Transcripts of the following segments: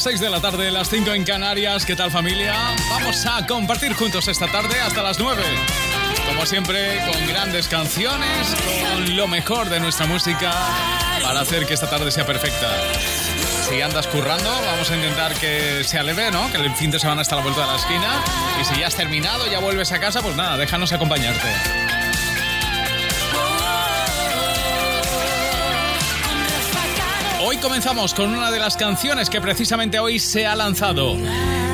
Las 6 de la tarde, las 5 en Canarias. ¿Qué tal familia? Vamos a compartir juntos esta tarde hasta las 9. Como siempre, con grandes canciones, con lo mejor de nuestra música para hacer que esta tarde sea perfecta. Si andas currando, vamos a intentar que sea leve, ¿no? Que el fin de semana está a la vuelta de la esquina. Y si ya has terminado, ya vuelves a casa, pues nada, déjanos acompañarte. Comenzamos con una de las canciones que precisamente hoy se ha lanzado.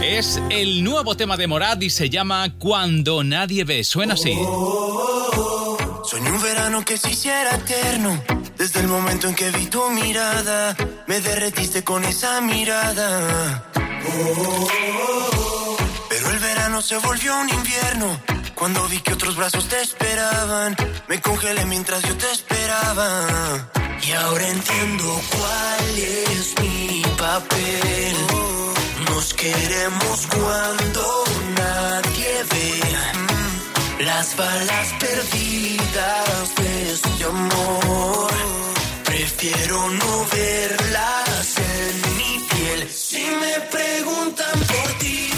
Es el nuevo tema de Morad y se llama Cuando nadie ve. Suena así. Soñé un verano que se hiciera eterno. Desde el momento en que vi tu mirada, me derretiste con esa mirada. Pero el verano se volvió un invierno. Cuando vi que otros brazos te esperaban, me congelé mientras yo te esperaba. Y ahora entiendo cuál es mi papel. Nos queremos cuando nadie ve. Las balas perdidas de este amor. Prefiero no verlas en mi piel. Si me preguntan por ti,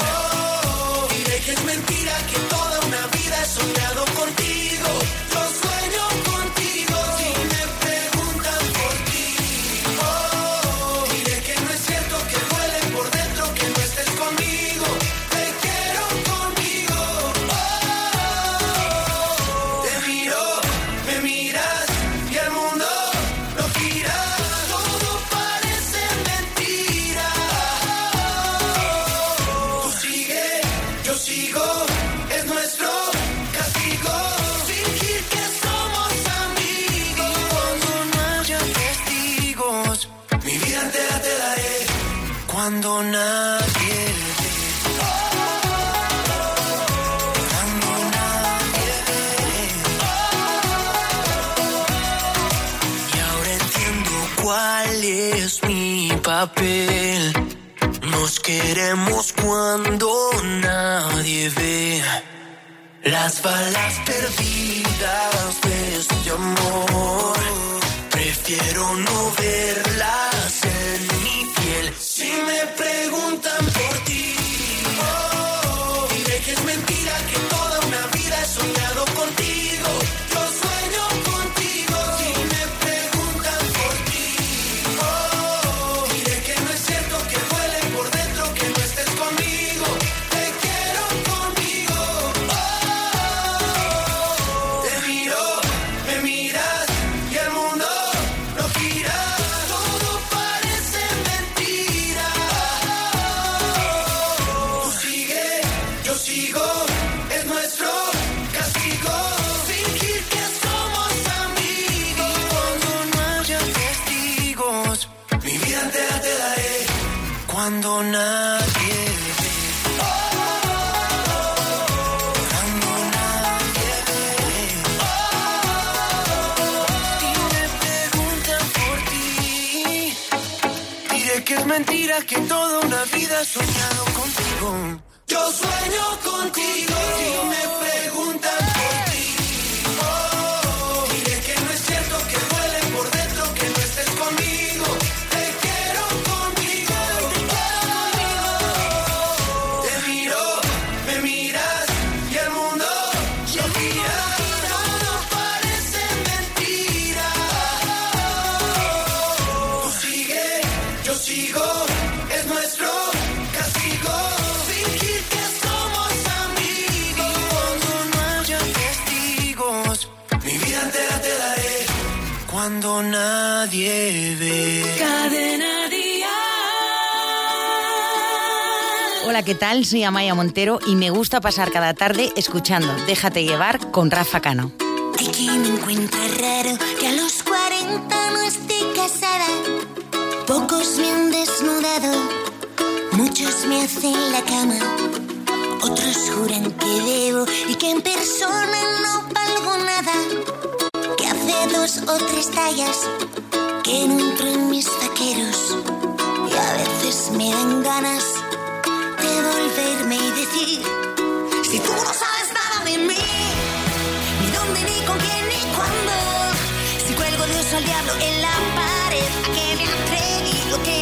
oh, diré que es mentira que toda una vida he soñado contigo. Diré que toda una vida he soñado contigo. Yo sueño contigo. Si me preguntan ¿qué tal? Soy Amaya Montero y me gusta pasar cada tarde escuchando Déjate llevar con Rafa Cano. Hay quien encuentra raro que a los 40 no esté casada. Pocos me han desnudado, muchos me hacen la cama. Otros juran que debo y que en persona no valgo nada. Que hace dos o tres tallas que no entro en mis vaqueros. Y a veces me dan ganas y decir: Si tú no sabes nada de mí ni dónde, ni con quién, ni cuándo. Si cuelgo de oso al diablo en la pared, a que me atreví lo que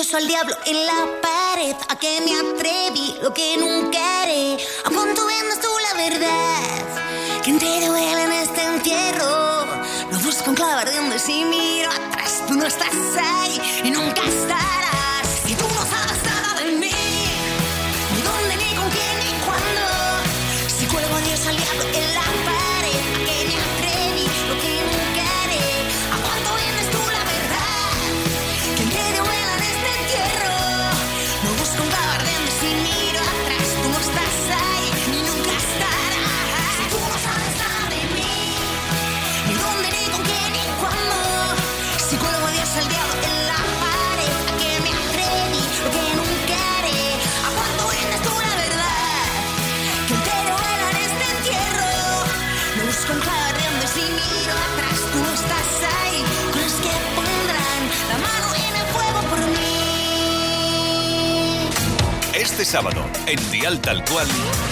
oso al diablo en la pared. A que me atreví, lo que nunca haré. ¿A cuánto vendas tú la verdad? ¿Quién te duele en este entierro? Lo busco en clavar de donde si miro atrás. Tú no estás ahí en Dial Tal Cual,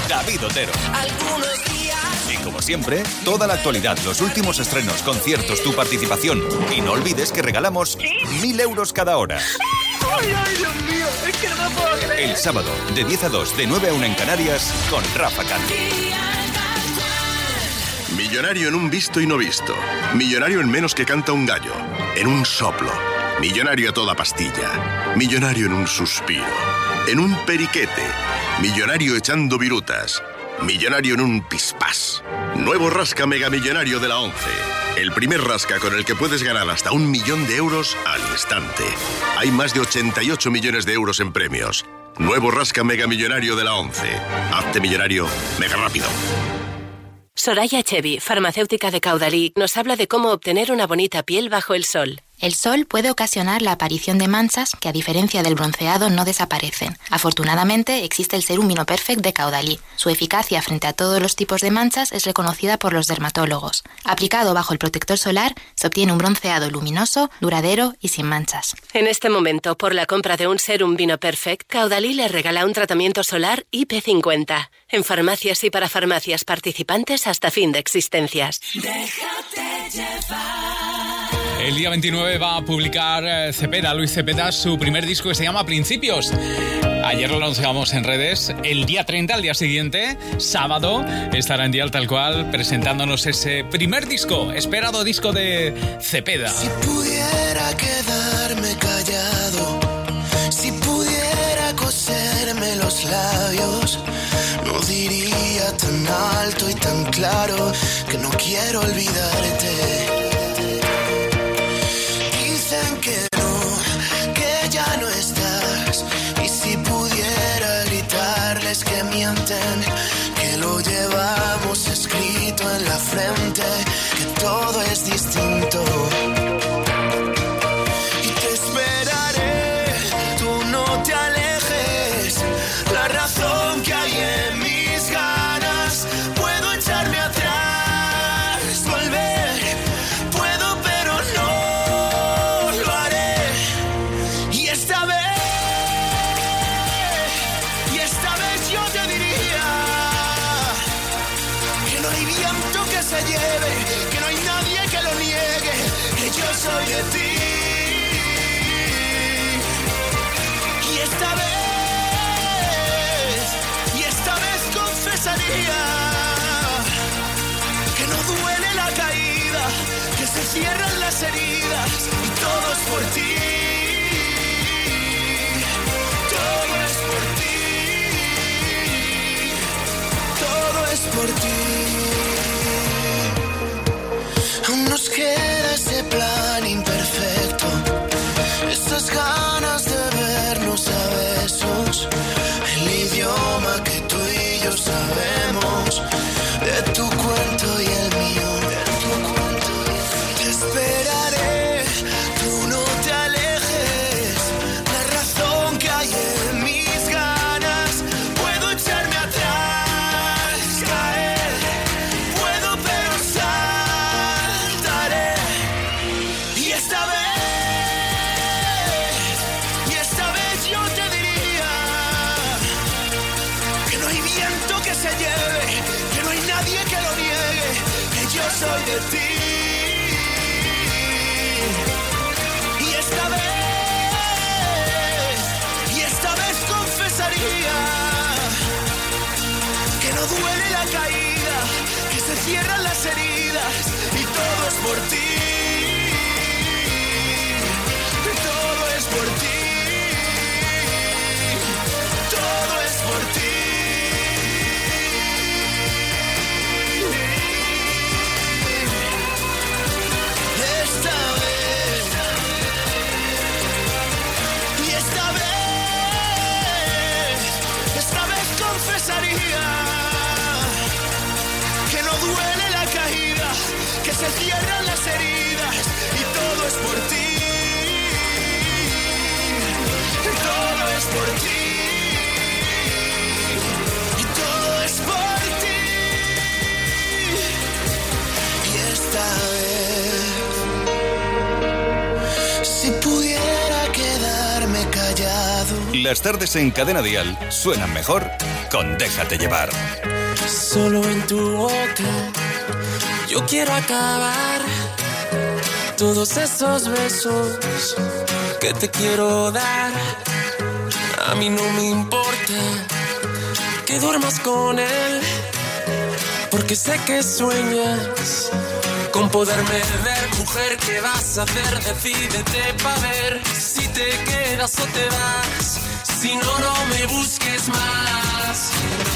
David Otero. Algunos días Y como siempre, toda la actualidad, los últimos estrenos, conciertos, tu participación. Y no olvides que regalamos mil euros cada hora. ¡Ay, ay, Dios mío! Es que no me puedo creer. El sábado, de 10 a 2, de 9 a 1 en Canarias, con Rafa Cano. Millonario en un visto y no visto. Millonario en menos que canta un gallo. En un soplo. Millonario a toda pastilla. Millonario en un suspiro. En un periquete. Millonario echando virutas. Millonario en un pispás. Nuevo rasca mega millonario de la 11. El primer rasca con el que puedes ganar hasta un millón de euros al instante. Hay más de 88 millones de euros en premios. Nuevo rasca mega millonario de la 11. Hazte millonario mega rápido. Soraya Chevy, farmacéutica de Caudalí, nos habla de cómo obtener una bonita piel bajo el sol. El sol puede ocasionar la aparición de manchas que, a diferencia del bronceado, no desaparecen. Afortunadamente, existe el Serum Perfect de Caudalí. Su eficacia frente a todos los tipos de manchas es reconocida por los dermatólogos. Aplicado bajo el protector solar, se obtiene un bronceado luminoso, duradero y sin manchas. En este momento, por la compra de un Serum Vino Perfect, Caudalí le regala un tratamiento solar IP50. En farmacias y para farmacias participantes hasta fin de existencias. El día 29 va a publicar eh, Cepeda, Luis Cepeda, su primer disco que se llama Principios. Ayer lo anunciamos en redes. El día 30, al día siguiente, sábado, estará en Dial Tal Cual presentándonos ese primer disco, esperado disco de Cepeda. Si pudiera quedarme callado, si pudiera coserme los labios, no diría tan alto y tan claro que no quiero olvidarte. Que lo llevamos escrito en la frente, que todo es distinto. cierran las heridas y todo es por ti. Todo es por ti. Todo es por ti. Aún nos queda. por ti. las tardes en Cadena Dial suenan mejor con Déjate llevar. Solo en tu boca yo quiero acabar todos esos besos que te quiero dar. A mí no me importa que duermas con él, porque sé que sueñas con poderme ver, mujer, ¿qué vas a hacer? Decídete para ver si te quedas o te vas. Si no, no me busques más.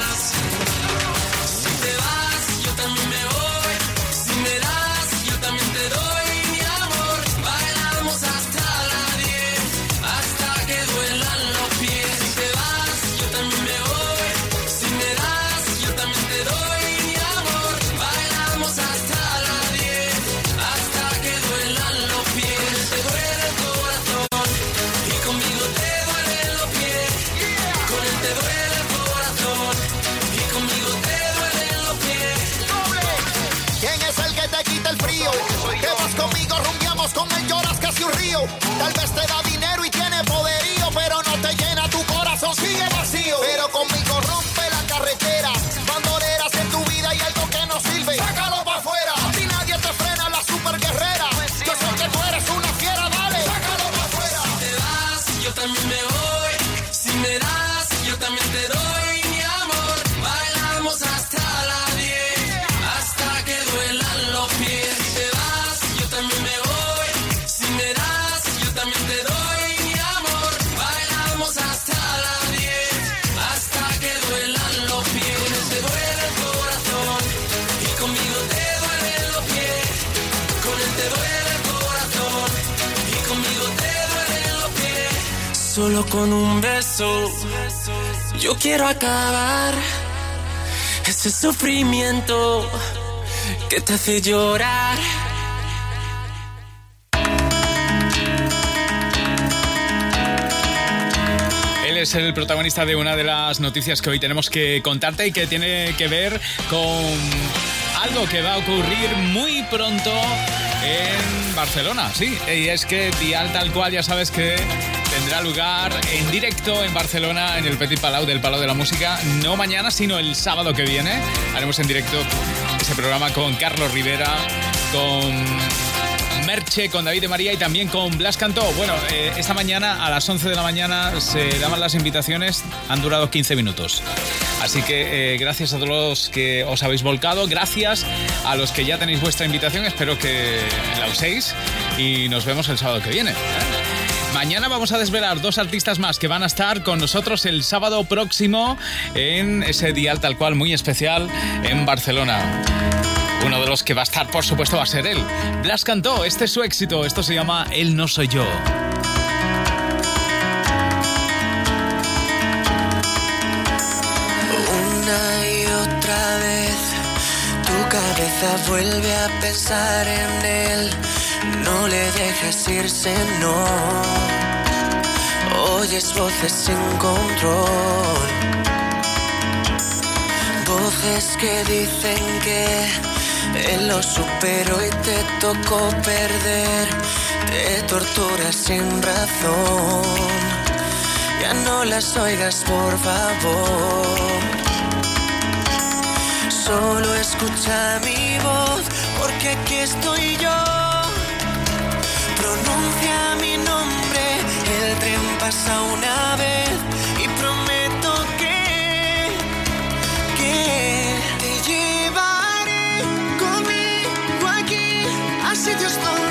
Con un beso yo quiero acabar ese sufrimiento que te hace llorar. Él es el protagonista de una de las noticias que hoy tenemos que contarte y que tiene que ver con algo que va a ocurrir muy pronto en Barcelona, sí. Y es que tal cual ya sabes que tendrá lugar en directo en Barcelona en el Petit Palau del Palau de la Música, no mañana, sino el sábado que viene. Haremos en directo ese programa con Carlos Rivera, con Merche, con David de María y también con Blas Cantó. Bueno, eh, esta mañana a las 11 de la mañana se daban las invitaciones, han durado 15 minutos. Así que eh, gracias a todos los que os habéis volcado, gracias a los que ya tenéis vuestra invitación, espero que la uséis y nos vemos el sábado que viene. Mañana vamos a desvelar dos artistas más que van a estar con nosotros el sábado próximo en ese dial tal cual muy especial en Barcelona. Uno de los que va a estar, por supuesto, va a ser él. Blas cantó, este es su éxito, esto se llama Él no soy yo. Una y otra vez tu cabeza vuelve a pensar en él. No le dejes irse, no. Oyes voces sin control. Voces que dicen que él lo superó y te tocó perder. Te torturas sin razón. Ya no las oigas, por favor. Solo escucha mi voz, porque aquí estoy yo. Pronuncia mi nombre, el tren pasa una vez y prometo que, que sitios donde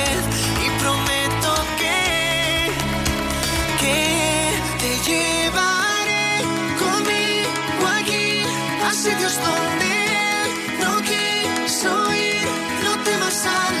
sitios donde no quiso ir. No temas al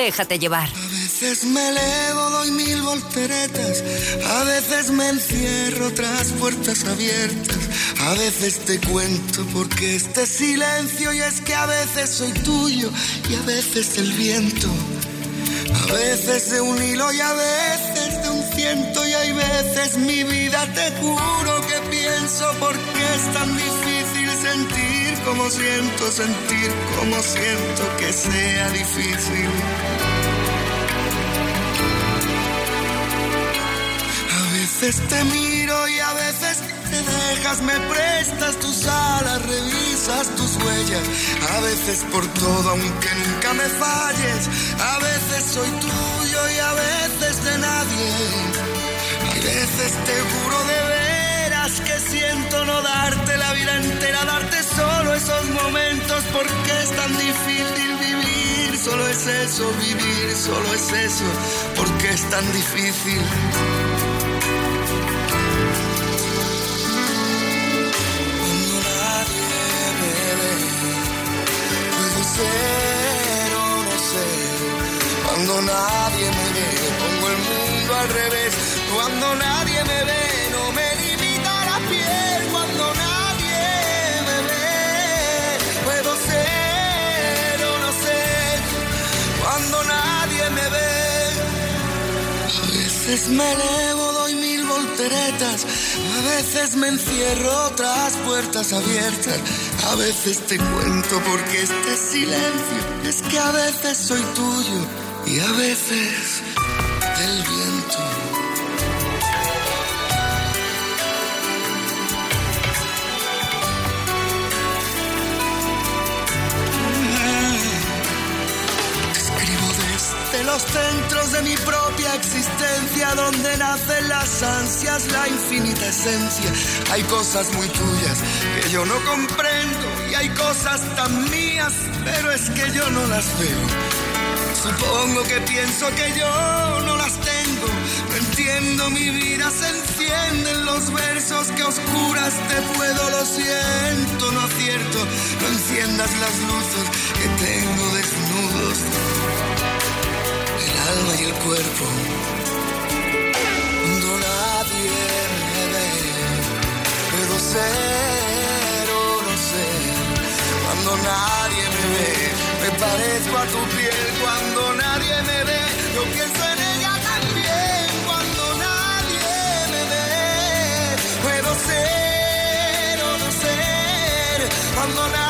Déjate llevar. A veces me elevo, doy mil volteretas. A veces me encierro tras puertas abiertas. A veces te cuento porque este silencio y es que a veces soy tuyo y a veces el viento. A veces de un hilo y a veces de un ciento y hay veces mi vida te juro que pienso porque es tan difícil sentir como siento, sentir como siento que sea difícil. A veces te miro y a veces te dejas, me prestas tus alas, revisas tus huellas. A veces por todo, aunque nunca me falles. A veces soy tuyo y a veces de nadie. Hay veces te juro de que no darte la vida entera, darte solo esos momentos porque es tan difícil vivir. Solo es eso, vivir, solo es eso, porque es tan difícil. Pero no sé. Cuando nadie me ve, pongo el mundo al revés. Cuando nadie me ve, no me veces me elevo, doy mil volteretas. A veces me encierro tras puertas abiertas. A veces te cuento porque este silencio es que a veces soy tuyo y a veces del viento. Centros de mi propia existencia, donde nacen las ansias, la infinita esencia. Hay cosas muy tuyas que yo no comprendo y hay cosas tan mías, pero es que yo no las veo. Supongo que pienso que yo no las tengo. No entiendo, mi vida se enciende en los versos que oscuras te puedo. Lo siento, no acierto. No enciendas las luces que tengo desnudos. Y el cuerpo. Cuando nadie me ve, puedo ser o no ser. Cuando nadie me ve, me parezco a tu piel. Cuando nadie me ve, yo pienso en ella también. Cuando nadie me ve, puedo ser o no ser. Cuando nadie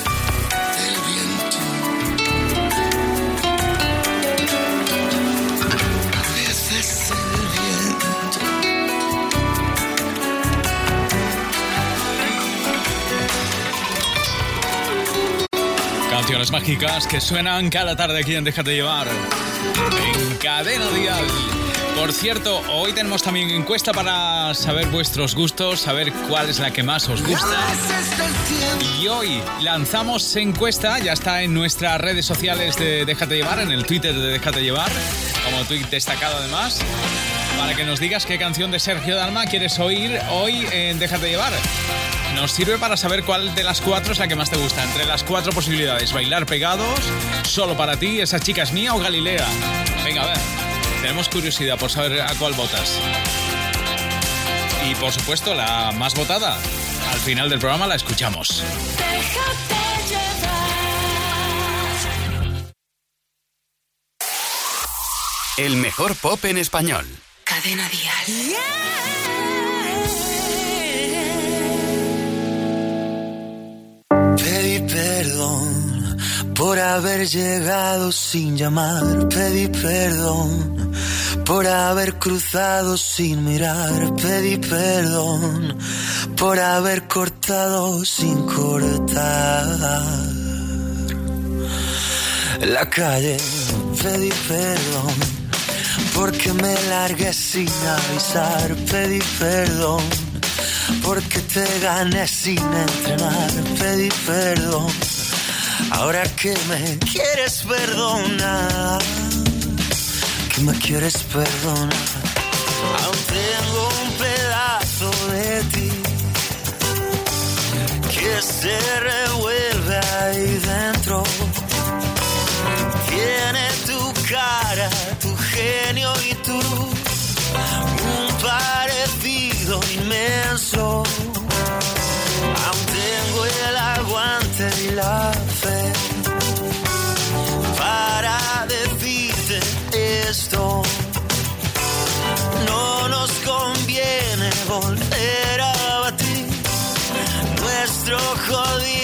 Canciones mágicas que suenan cada tarde aquí en Déjate llevar. En cadena dial. Por cierto, hoy tenemos también encuesta para saber vuestros gustos, saber cuál es la que más os gusta. Y hoy lanzamos encuesta, ya está en nuestras redes sociales de Déjate llevar, en el Twitter de Déjate llevar, como tweet destacado además, para que nos digas qué canción de Sergio Dalma quieres oír hoy en Déjate llevar. Nos sirve para saber cuál de las cuatro es la que más te gusta. Entre las cuatro posibilidades, bailar pegados, solo para ti, esa chica es mía o Galilea. Venga, a ver. Tenemos curiosidad por saber a cuál votas. Y por supuesto, la más votada. Al final del programa la escuchamos. El mejor pop en español. Cadena Dial. Pedí por haber llegado sin llamar, pedí perdón. Por haber cruzado sin mirar, pedí perdón. Por haber cortado sin cortar. La calle, pedí perdón. Porque me largué sin avisar, pedí perdón. Porque te gané sin entrenar, pedí perdón Ahora que me quieres perdonar, que me quieres perdonar, aún tengo un pedazo de ti que se revuelve ahí dentro. Tiene tu cara, tu genio y tu un parecido inmenso. Volver a batir nuestro jodido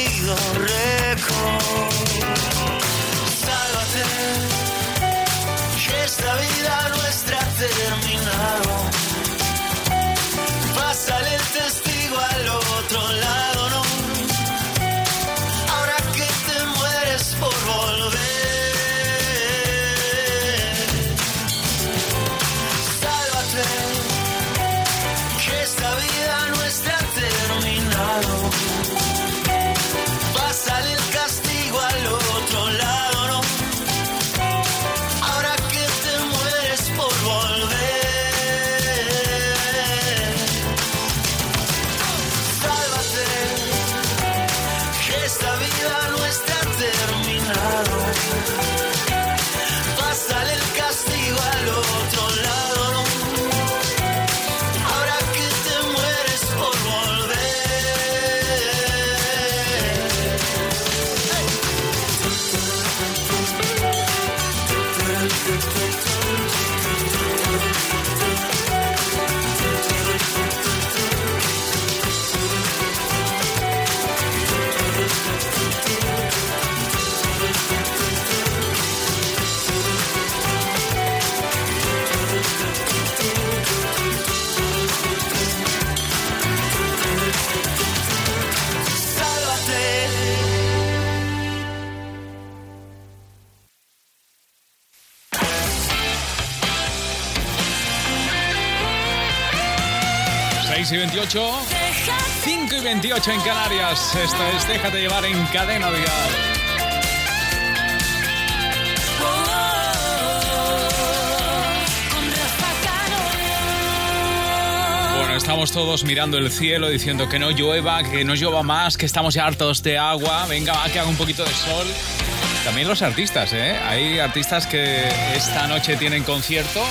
28, 5 y 28 en Canarias. Esto es Déjate llevar en cadena Dial. Bueno, estamos todos mirando el cielo diciendo que no llueva, que no llueva más, que estamos ya hartos de agua. Venga, va, que haga un poquito de sol. También los artistas, ¿eh? Hay artistas que esta noche tienen concierto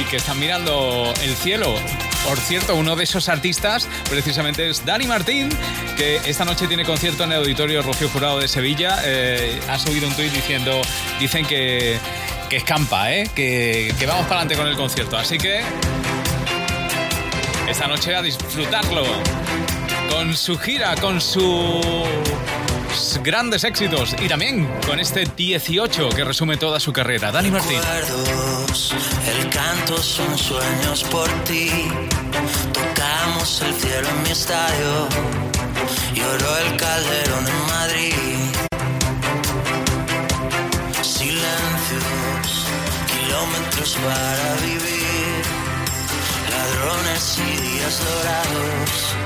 y que están mirando el cielo. Por cierto, uno de esos artistas precisamente es Dani Martín, que esta noche tiene concierto en el Auditorio Rocío Jurado de Sevilla. Eh, ha subido un tuit diciendo, dicen que, que escampa, ¿eh? que, que vamos para adelante con el concierto. Así que esta noche a disfrutarlo con su gira, con sus grandes éxitos y también con este 18 que resume toda su carrera. Dani Martín. recuerdos, el canto son sueños por ti. Tocamos el cielo en mi estadio, lloró el calderón en Madrid. Silencios, kilómetros para vivir, ladrones y días dorados,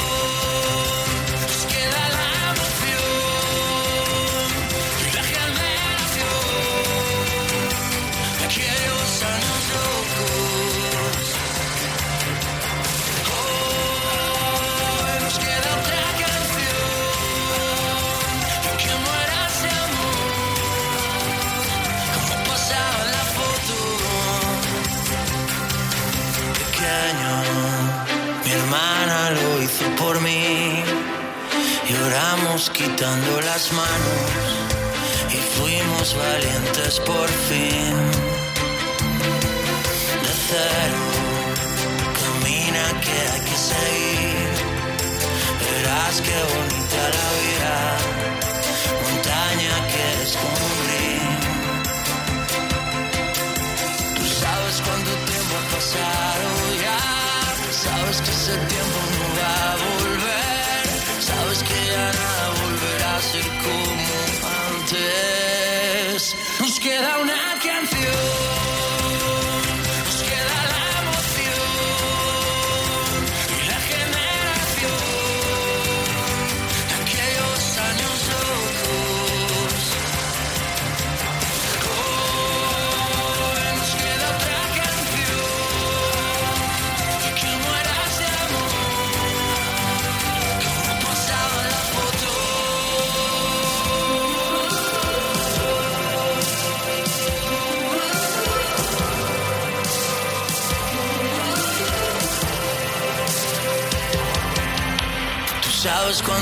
Quitando las manos y fuimos valientes por fin. De cero, camina que hay que seguir. Verás qué bonita la vida, montaña que descubrir. Tú sabes cuánto tiempo ha pasado ya, sabes que ese tiempo antes. Nos queda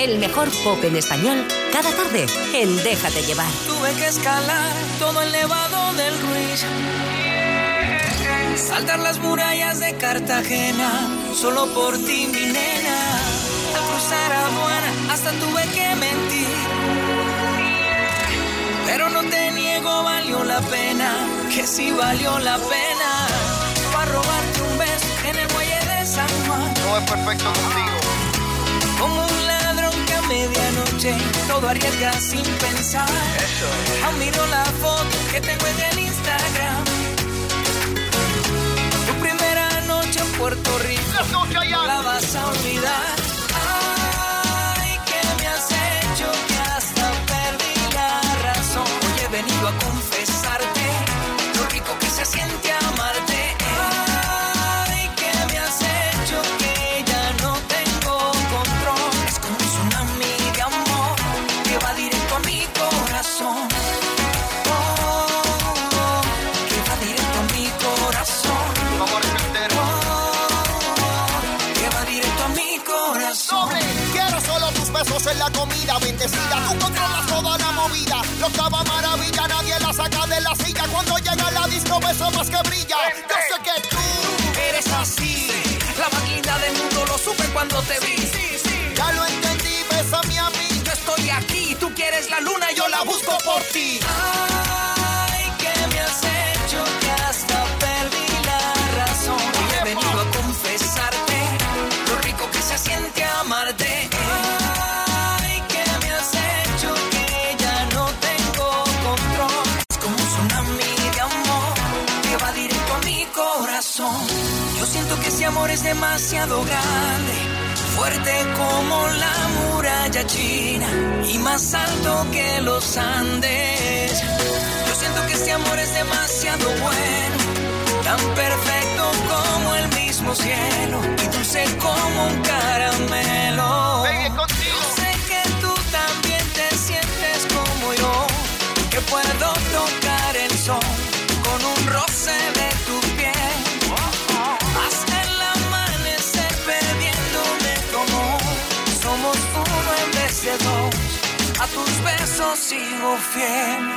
El mejor pop en español cada tarde en Déjate llevar. Tuve que escalar todo el nevado del Ruiz. Saltar las murallas de Cartagena, solo por ti, mi nena. Al cruzar aduana, hasta tuve que mentir. Pero no te niego, valió la pena, que sí valió la pena. Para robarte un beso en el muelle de San Juan. No es perfecto contigo. Medianoche todo arriesga sin pensar. Aún miro la foto que tengo en el Instagram. Tu primera noche en Puerto Rico. La vas a olvidar. Te vi. ya lo entendí, bésame a mí. Yo estoy aquí, tú quieres la luna, yo la busco por ti. Ay, que me has hecho que hasta perdí la razón. Hoy he venido a confesarte lo rico que se siente amarte. Ay, que me has hecho que ya no tengo control. Es como un tsunami de amor que va directo a mi corazón. Yo siento que ese amor es demasiado grande, fuerte como la muralla china y más alto que los Andes. Yo siento que este amor es demasiado bueno, tan perfecto como el mismo cielo y dulce como un caramelo. Yo sé que tú también te sientes como yo, que puedo tocar el sol con un roce de a tus besos sigo fiel.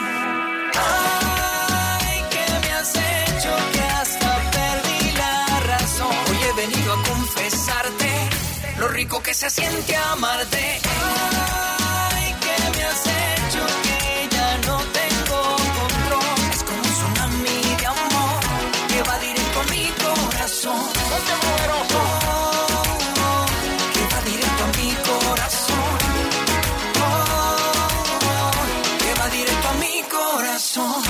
Ay, que me has hecho que hasta perdí la razón. Hoy he venido a confesarte lo rico que se siente amarte. Ay, que me has hecho que ya no tengo control. Es como un tsunami de amor que va directo a mi corazón. No te muero. Corazón.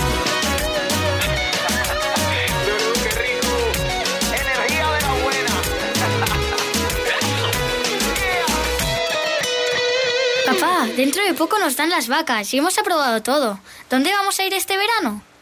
Qué rico. Energía de la buena. Papá, dentro de poco nos dan las vacas y hemos aprobado todo. ¿Dónde vamos a ir este verano?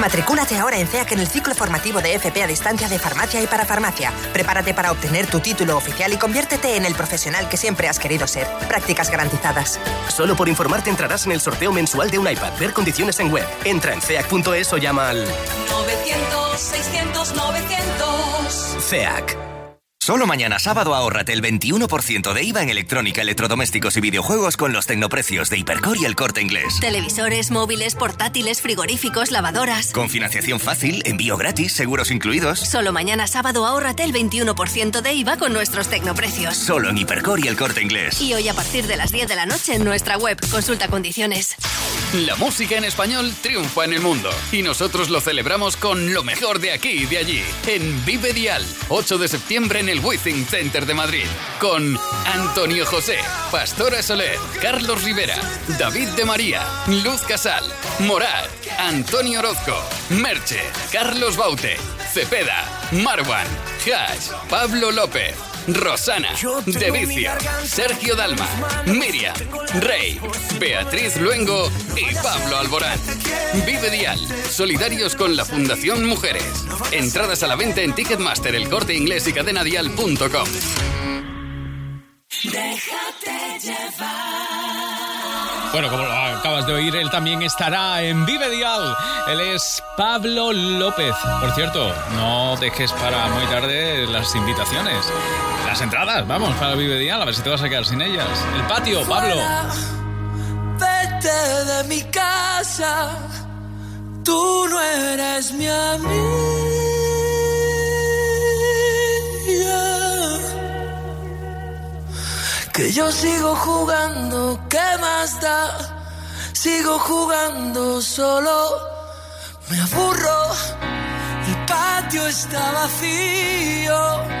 Matricúlate ahora en CEAC en el ciclo formativo de FP a distancia de farmacia y para farmacia. Prepárate para obtener tu título oficial y conviértete en el profesional que siempre has querido ser. Prácticas garantizadas. Solo por informarte entrarás en el sorteo mensual de un iPad. Ver condiciones en web. Entra en ceac.es o llama al 900, 600, 900. CEAC. Solo mañana sábado ahórrate el 21% de IVA en electrónica, electrodomésticos y videojuegos con los tecnoprecios de Hipercor y el corte inglés. Televisores, móviles, portátiles, frigoríficos, lavadoras. Con financiación fácil, envío gratis, seguros incluidos. Solo mañana sábado ahórrate el 21% de IVA con nuestros tecnoprecios. Solo en Hipercor y el corte inglés. Y hoy a partir de las 10 de la noche en nuestra web. Consulta condiciones. La música en español triunfa en el mundo y nosotros lo celebramos con lo mejor de aquí y de allí. En Vive Dial, 8 de septiembre en el Withing Center de Madrid. Con Antonio José, Pastora Soler, Carlos Rivera, David de María, Luz Casal, Morat, Antonio Orozco, Merche, Carlos Baute, Cepeda, Marwan, Hash, Pablo López. Rosana, De Vicio, Sergio Dalma, Miriam, Rey, Beatriz Luengo y Pablo Alborán. Vive Dial, solidarios con la Fundación Mujeres. Entradas a la venta en Ticketmaster, el corte inglés y cadenadial.com. Déjate llevar. Bueno, como lo acabas de oír, él también estará en Vive Dial. Él es Pablo López. Por cierto, no dejes para muy tarde las invitaciones. Las entradas, vamos, para Vive Dial, a ver si te vas a quedar sin ellas. El patio, Pablo. Vete de mi casa. Tú no eres mi amiga. Que yo sigo jugando, ¿qué más da? Sigo jugando solo, me aburro. El patio está vacío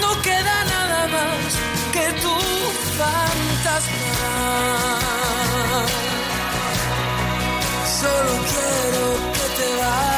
No queda nada más que tu fantasma. Solo quiero que te vayas.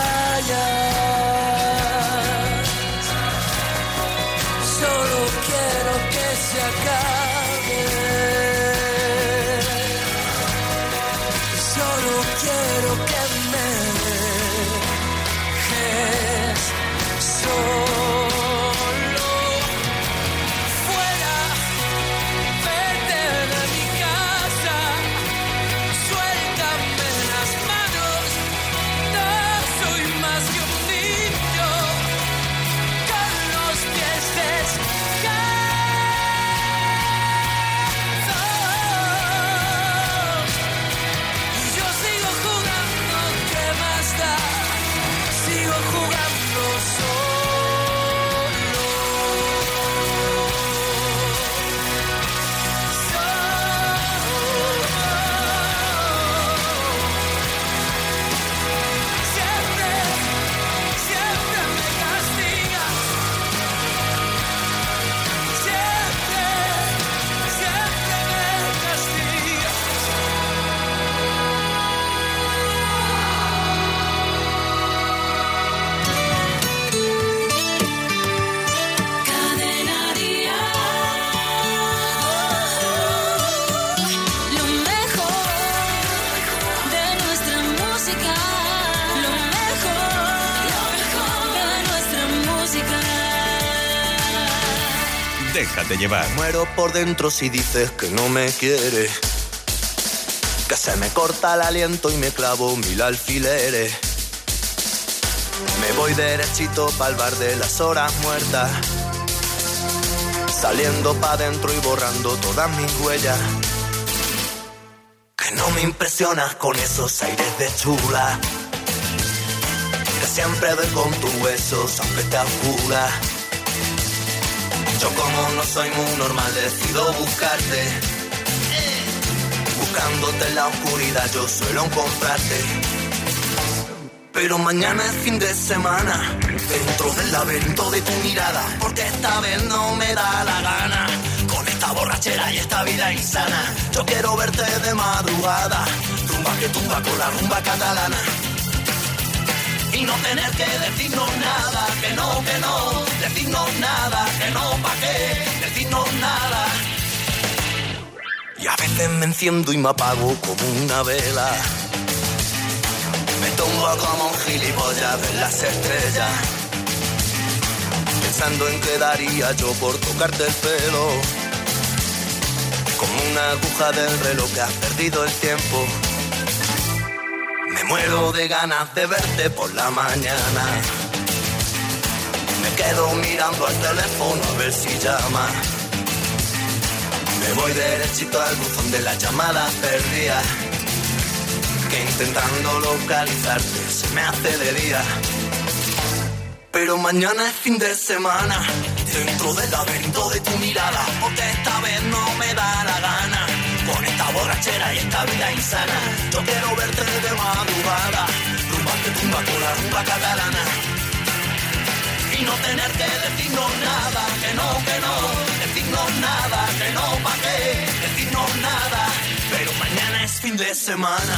Muero por dentro si dices que no me quieres. Que se me corta el aliento y me clavo mil alfileres. Me voy derechito pa'l bar de las horas muertas. Saliendo pa' dentro y borrando todas mis huellas. Que no me impresionas con esos aires de chula. Que siempre doy con tus huesos aunque te oscura. Yo como no soy muy normal decido buscarte. Buscándote en la oscuridad yo suelo encontrarte. Pero mañana es fin de semana, dentro del laberinto de tu mirada, porque esta vez no me da la gana. Con esta borrachera y esta vida insana, yo quiero verte de madrugada, rumba que tumba con la rumba catalana. Y no tener que decirnos nada, que no, que no, decirnos nada, que no, pa' qué, decirnos nada. Y a veces me enciendo y me apago como una vela. Me tumbo como un gilipollas de las estrellas. Pensando en qué daría yo por tocarte el pelo. Como una aguja del reloj que has perdido el tiempo. Muero de ganas de verte por la mañana. Me quedo mirando al teléfono a ver si llama. Me voy derechito al buzón de las llamadas perdidas. Que intentando localizarte se me hace de día. Pero mañana es fin de semana, dentro del laberinto de tu mirada, porque esta vez no me da la gana. Con esta borrachera y esta vida insana, yo quiero verte de madrugada, rumba que tumba con la rumba catalana. Y no tener que decirnos nada, que no, que no, decirnos nada, que no, pa' qué, decirnos nada. Pero mañana es fin de semana,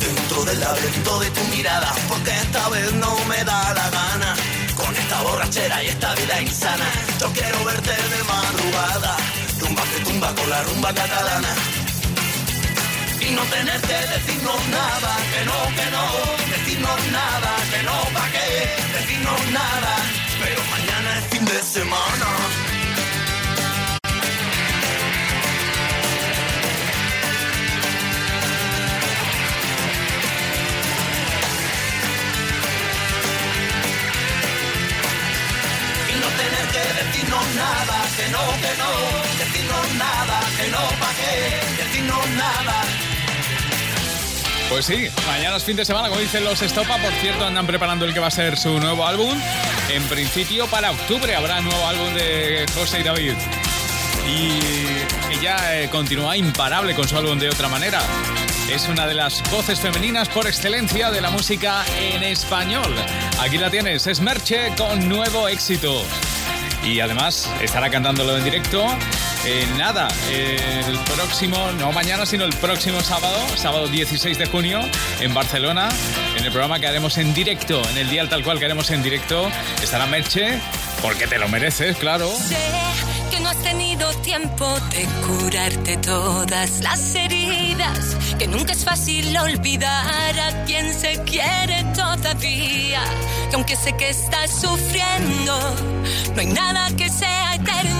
dentro del laberinto de tu mirada, porque esta vez no me da la gana. Con esta borrachera y esta vida insana, yo quiero verte de madrugada, rumba que tumba con la rumba catalana. Y no tener que decirnos nada, que no, que no, decirnos nada, que no, pa' qué, decirnos nada. Pero mañana es fin de semana. Y no tener que decirnos nada, que no, que no, decirnos nada, que no, pa' qué, decirnos nada. Pues sí, mañana es fin de semana, como dicen los Estopa. Por cierto, andan preparando el que va a ser su nuevo álbum. En principio, para octubre habrá nuevo álbum de José y David. Y ella eh, continúa imparable con su álbum de otra manera. Es una de las voces femeninas por excelencia de la música en español. Aquí la tienes, es Merche con nuevo éxito. Y además estará cantándolo en directo. Eh, nada, el próximo, no mañana, sino el próximo sábado, sábado 16 de junio, en Barcelona, en el programa que haremos en directo, en el día tal cual que haremos en directo, estará Merche, porque te lo mereces, claro. Sé que no has tenido tiempo de curarte todas las heridas, que nunca es fácil olvidar a quien se quiere todavía, que aunque sé que estás sufriendo, no hay nada que sea eterno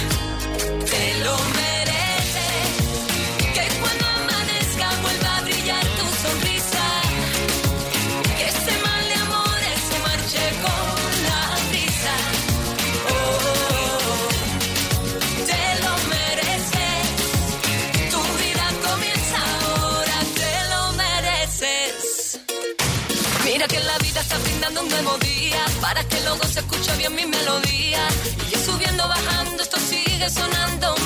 Sonando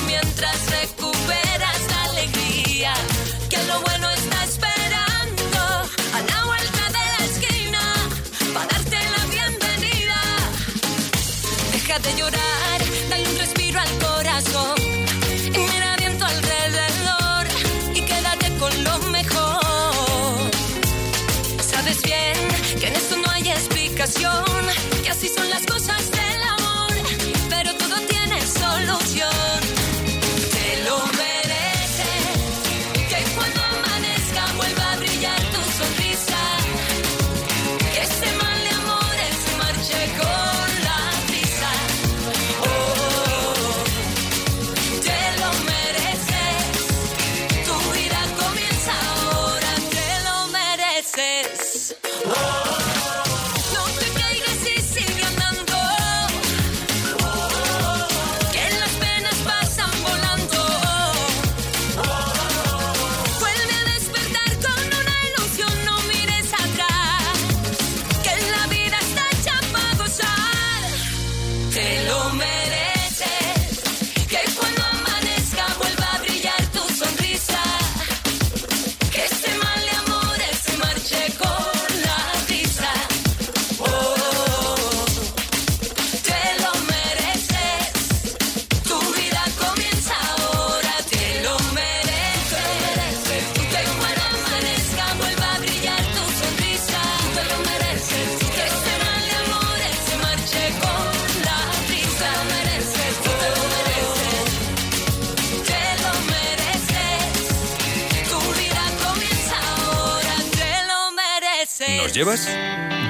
llevas?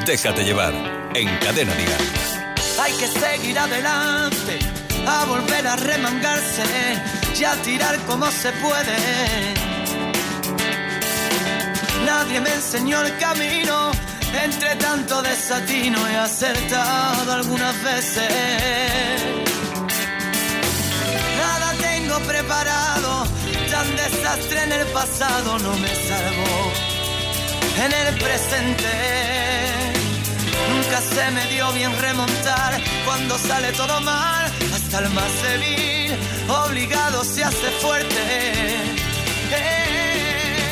Déjate llevar. En Cadena Dial. Hay que seguir adelante, a volver a remangarse y a tirar como se puede. Nadie me enseñó el camino, entre tanto desatino he acertado algunas veces. Nada tengo preparado, tan desastre en el pasado no me salvó. En el presente Nunca se me dio bien remontar cuando sale todo mal. Hasta el más débil, obligado se hace fuerte. Eh,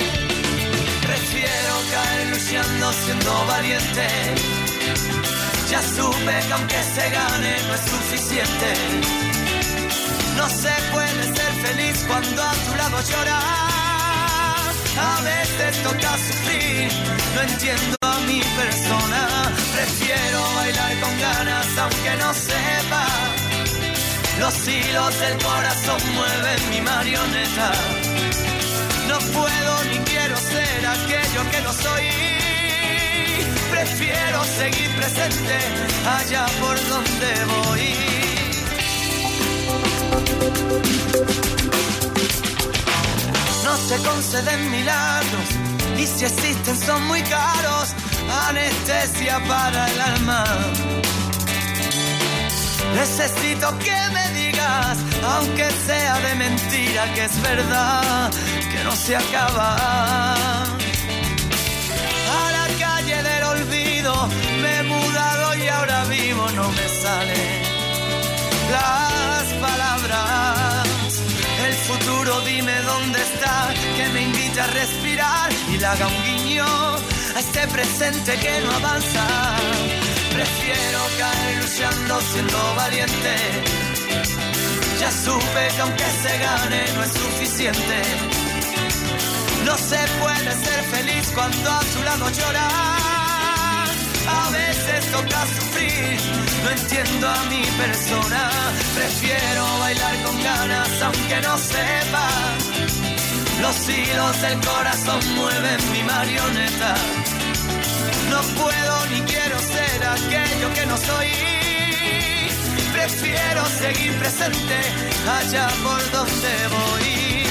Prefiero caer luchando siendo valiente. Ya supe que aunque se gane no es suficiente. No se puede ser feliz cuando a tu lado lloras. A veces toca sufrir, no entiendo a mi persona. Prefiero bailar con ganas aunque no sepa. Los hilos del corazón mueven mi marioneta. No puedo ni quiero ser aquello que no soy. Prefiero seguir presente allá por donde voy. No se conceden milagros y si existen son muy caros. Anestesia para el alma. Necesito que me digas, aunque sea de mentira, que es verdad, que no se acaba. A la calle del olvido me he mudado y ahora vivo, no me salen las palabras. Respirar y le haga un guiño a este presente que no avanza. Prefiero caer luchando siendo valiente. Ya supe que aunque se gane no es suficiente. No se puede ser feliz cuando a su lado llorar. A veces toca sufrir, no entiendo a mi persona. Prefiero bailar con ganas aunque no sepa. Los hilos del corazón mueven mi marioneta. No puedo ni quiero ser aquello que no soy. Prefiero seguir presente allá por donde voy.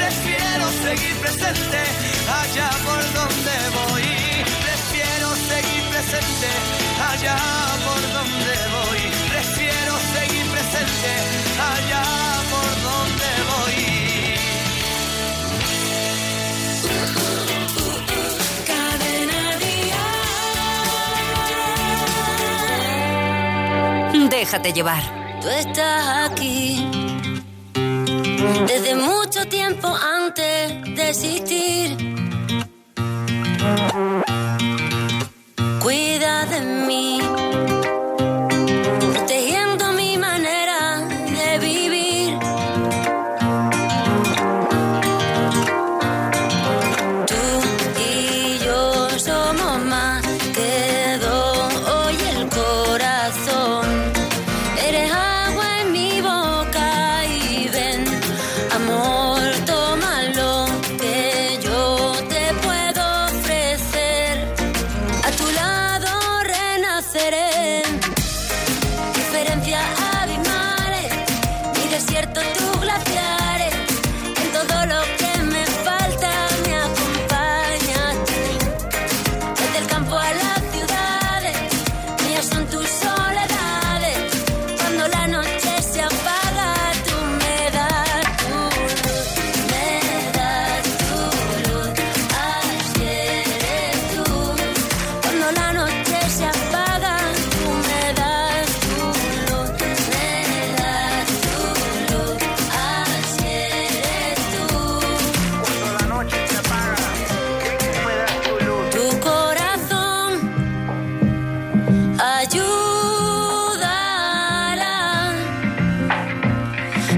prefiero seguir presente allá por donde voy. Prefiero seguir presente allá por donde voy. Prefiero seguir presente allá por donde voy. Cadena Déjate llevar. Tú estás aquí desde mucho tiempo antes de existir.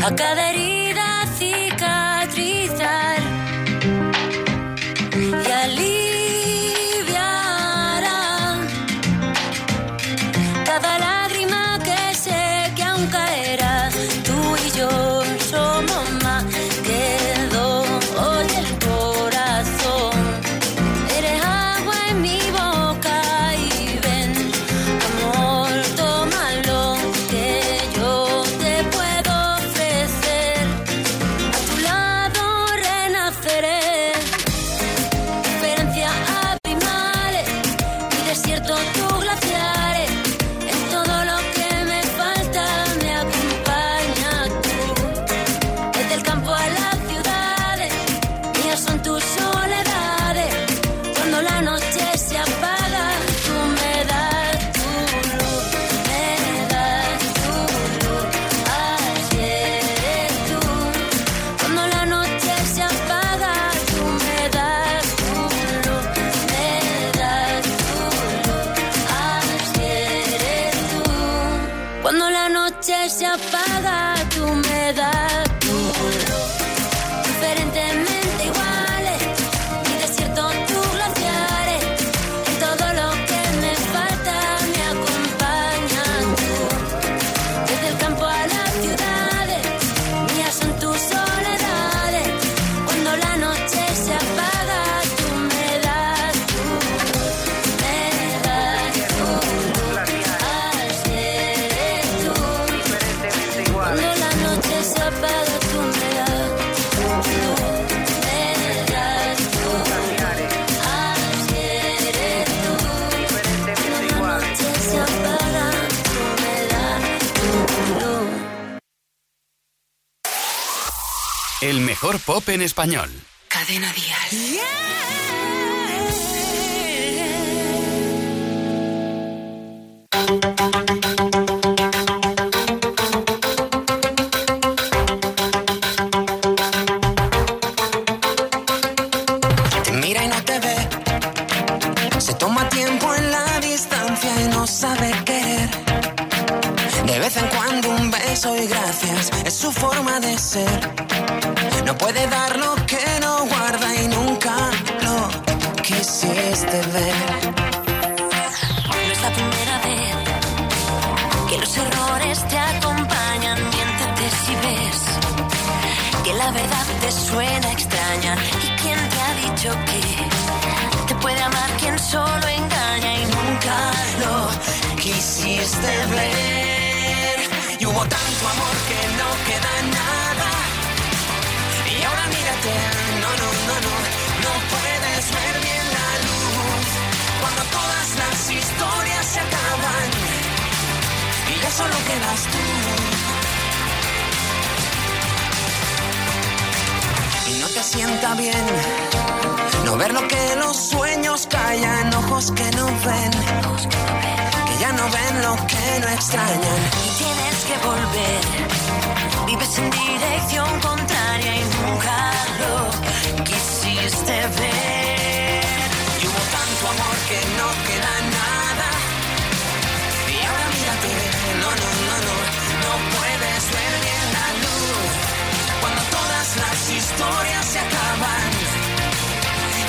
a cada herida El mejor pop en español. Cadena Díaz. Yeah. sabe querer. De vez en cuando un beso y gracias es su forma de ser. No puede dar lo que no guarda y nunca lo quisiste ver. No es la primera vez que los errores te acompañan. Miéntete si ves que la verdad te suena extraña. ¿Y quién te ha dicho que te puede amar quien solo engaña y nunca lo quisiste ver? Y hubo tanto amor que no queda nada no, no, no, no, no puedes ver bien la luz. Cuando todas las historias se acaban y ya solo quedas tú. Y no te sienta bien no ver lo que los sueños callan, ojos que no ven, que ya no ven lo que no extrañan. Y tienes que volver Vives en dirección contraria y nunca lo quisiste ver. Y hubo tanto amor que no queda nada. Y ahora mírate, no, no, no, no, no puedes ver bien la luz. Cuando todas las historias se acaban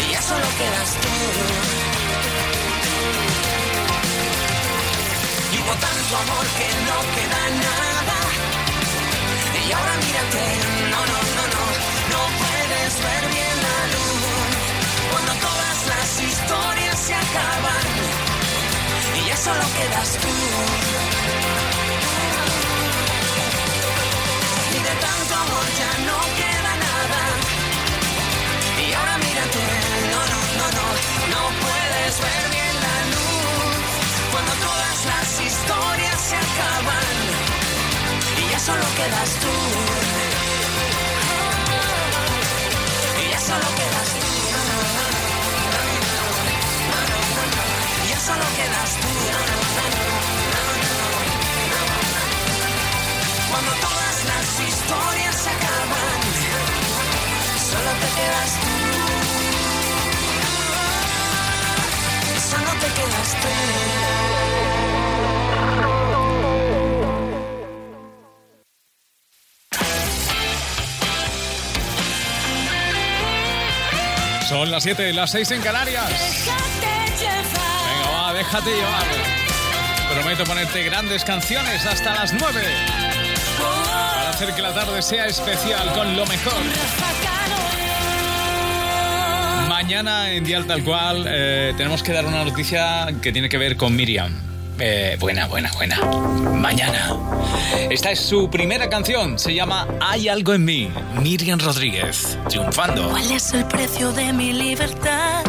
y ya solo quedas tú. Y hubo tanto amor que no queda nada. Ahora mírate, no, no, no, no, no puedes ver bien la luz. Cuando todas las historias se acaban y ya solo quedas tú. Y de tanto amor ya no queda nada. Y ahora mírate, no, no, no, no, no puedes ver solo quedas tú. Ya solo quedas tú. Ya solo quedas tú. Cuando todas las historias se acaban, solo te quedas tú. Solo te quedas tú. Son las 7 las 6 en Canarias. Venga, va, déjate llevar. Prometo ponerte grandes canciones hasta las 9. Para hacer que la tarde sea especial con lo mejor. Mañana en Dial Tal Cual eh, tenemos que dar una noticia que tiene que ver con Miriam. Eh, buena, buena, buena. Mañana. Esta es su primera canción. Se llama Hay algo en mí. Miriam Rodríguez. Triunfando. ¿Cuál es el precio de mi libertad?